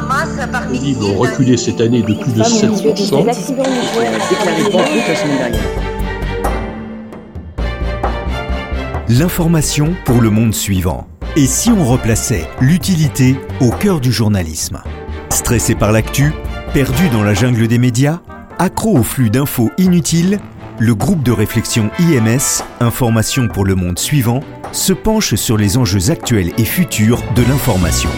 masse par ont reculé cette année de plus de 7%. L'information pour le monde suivant. Et si on replaçait l'utilité au cœur du journalisme? Stressé par l'actu, perdu dans la jungle des médias, accro au flux d'infos inutiles, le groupe de réflexion IMS, Information pour le monde suivant, se penche sur les enjeux actuels et futurs de l'information.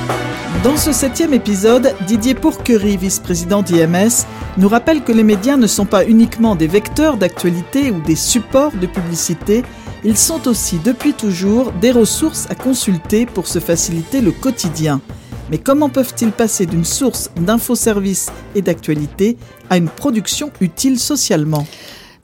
Dans ce septième épisode, Didier Pourquerie, vice-président d'IMS, nous rappelle que les médias ne sont pas uniquement des vecteurs d'actualité ou des supports de publicité, ils sont aussi depuis toujours des ressources à consulter pour se faciliter le quotidien. Mais comment peuvent-ils passer d'une source d'infoservices et d'actualité à une production utile socialement?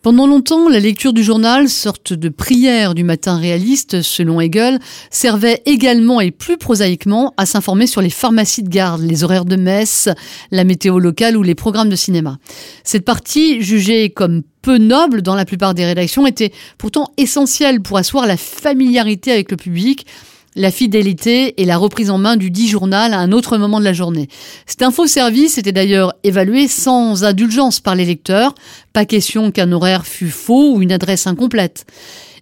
Pendant longtemps, la lecture du journal, sorte de prière du matin réaliste, selon Hegel, servait également et plus prosaïquement à s'informer sur les pharmacies de garde, les horaires de messe, la météo locale ou les programmes de cinéma. Cette partie, jugée comme peu noble dans la plupart des rédactions, était pourtant essentielle pour asseoir la familiarité avec le public, la fidélité et la reprise en main du dit journal à un autre moment de la journée. Cet infoservice était d'ailleurs évalué sans indulgence par les lecteurs, pas question qu'un horaire fût faux ou une adresse incomplète.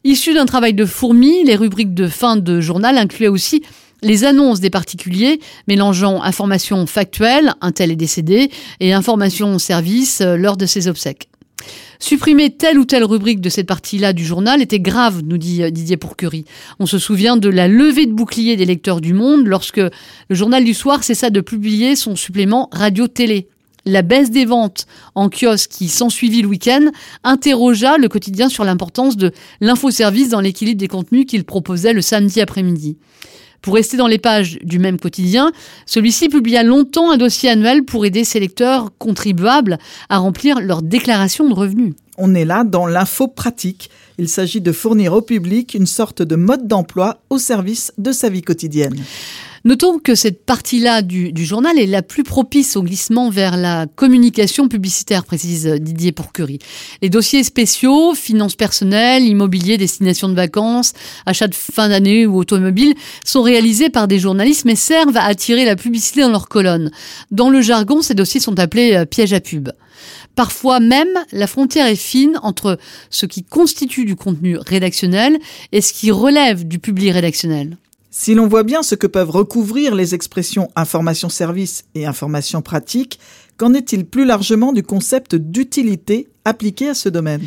Issu d'un travail de fourmi, les rubriques de fin de journal incluaient aussi les annonces des particuliers mélangeant informations factuelles, un tel est décédé, et informations service euh, lors de ses obsèques. Supprimer telle ou telle rubrique de cette partie-là du journal était grave, nous dit euh, Didier Pourquerie. On se souvient de la levée de bouclier des lecteurs du Monde lorsque le journal du soir cessa de publier son supplément radio-télé. La baisse des ventes en kiosque qui s'ensuivit le week-end interrogea le quotidien sur l'importance de l'infoservice dans l'équilibre des contenus qu'il proposait le samedi après-midi. Pour rester dans les pages du même quotidien, celui-ci publia longtemps un dossier annuel pour aider ses lecteurs contribuables à remplir leur déclaration de revenus. On est là dans l'info pratique. Il s'agit de fournir au public une sorte de mode d'emploi au service de sa vie quotidienne. Notons que cette partie-là du, journal est la plus propice au glissement vers la communication publicitaire, précise Didier Pourquerie. Les dossiers spéciaux, finances personnelles, immobilier, destination de vacances, achat de fin d'année ou automobile sont réalisés par des journalistes mais servent à attirer la publicité dans leurs colonnes. Dans le jargon, ces dossiers sont appelés euh, pièges à pub. Parfois même, la frontière est fine entre ce qui constitue du contenu rédactionnel et ce qui relève du public rédactionnel. Si l'on voit bien ce que peuvent recouvrir les expressions information service et information pratique, qu'en est-il plus largement du concept d'utilité appliqué à ce domaine?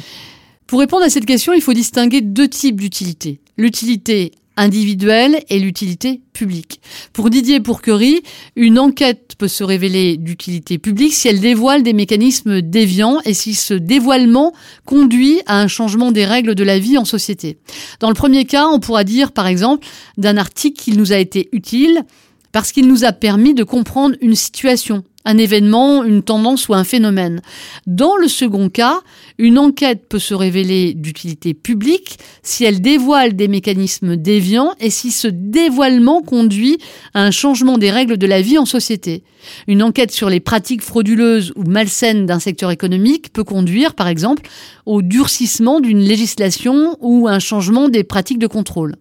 Pour répondre à cette question, il faut distinguer deux types d'utilité. L'utilité individuelle et l'utilité publique. Pour Didier Pourquerie, une enquête peut se révéler d'utilité publique si elle dévoile des mécanismes déviants et si ce dévoilement conduit à un changement des règles de la vie en société. Dans le premier cas, on pourra dire par exemple d'un article qu'il nous a été utile parce qu'il nous a permis de comprendre une situation, un événement, une tendance ou un phénomène. Dans le second cas, une enquête peut se révéler d'utilité publique si elle dévoile des mécanismes déviants et si ce dévoilement conduit à un changement des règles de la vie en société. Une enquête sur les pratiques frauduleuses ou malsaines d'un secteur économique peut conduire, par exemple, au durcissement d'une législation ou un changement des pratiques de contrôle.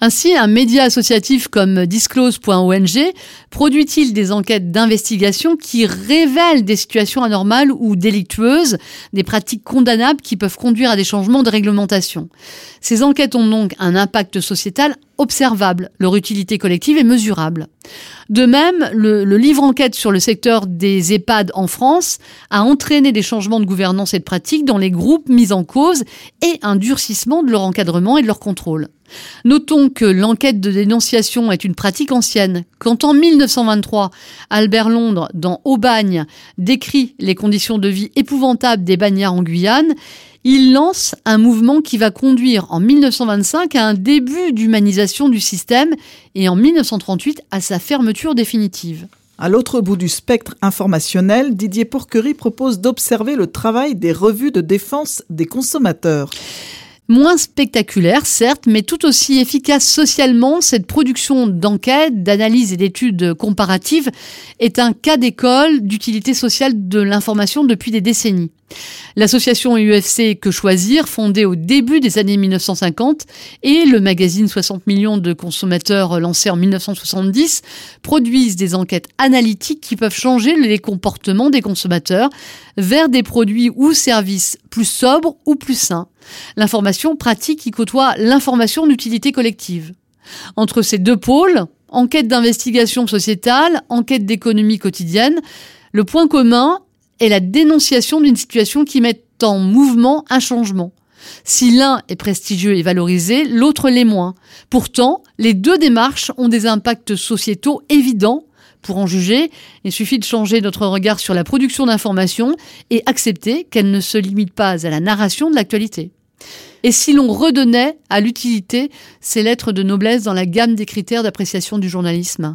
Ainsi, un média associatif comme Disclose.ong produit-il des enquêtes d'investigation qui révèlent des situations anormales ou délictueuses, des pratiques condamnables qui peuvent conduire à des changements de réglementation? Ces enquêtes ont donc un impact sociétal observable, leur utilité collective est mesurable. De même, le, livre enquête sur le secteur des EHPAD en France a entraîné des changements de gouvernance et de pratique dans les groupes mis en cause et un durcissement de leur encadrement et de leur contrôle. Notons que l'enquête de dénonciation est une pratique ancienne. Quand en 1923, Albert Londres, dans Aubagne, décrit les conditions de vie épouvantables des bagnards en Guyane, il lance un mouvement qui va conduire en 1925 à un début d'humanisation du système et en 1938 à sa fermeture définitive. À l'autre bout du spectre informationnel, Didier Pourquerie propose d'observer le travail des revues de défense des consommateurs. Moins spectaculaire, certes, mais tout aussi efficace socialement, cette production d'enquêtes, d'analyses et d'études comparatives est un cas d'école d'utilité sociale de l'information depuis des décennies. L'association UFC Que Choisir, fondée au début des années 1950, et le magazine 60 millions de consommateurs lancé en 1970 produisent des enquêtes analytiques qui peuvent changer les comportements des consommateurs vers des produits ou services plus sobres ou plus sains. L'information pratique qui côtoie l'information d'utilité collective. Entre ces deux pôles, enquête d'investigation sociétale, enquête d'économie quotidienne, le point commun est la dénonciation d'une situation qui met en mouvement un changement. Si l'un est prestigieux et valorisé, l'autre l'est moins. Pourtant, les deux démarches ont des impacts sociétaux évidents. Pour en juger, il suffit de changer notre regard sur la production d'informations et accepter qu'elle ne se limite pas à la narration de l'actualité. Et si l'on redonnait à l'utilité ses lettres de noblesse dans la gamme des critères d'appréciation du journalisme?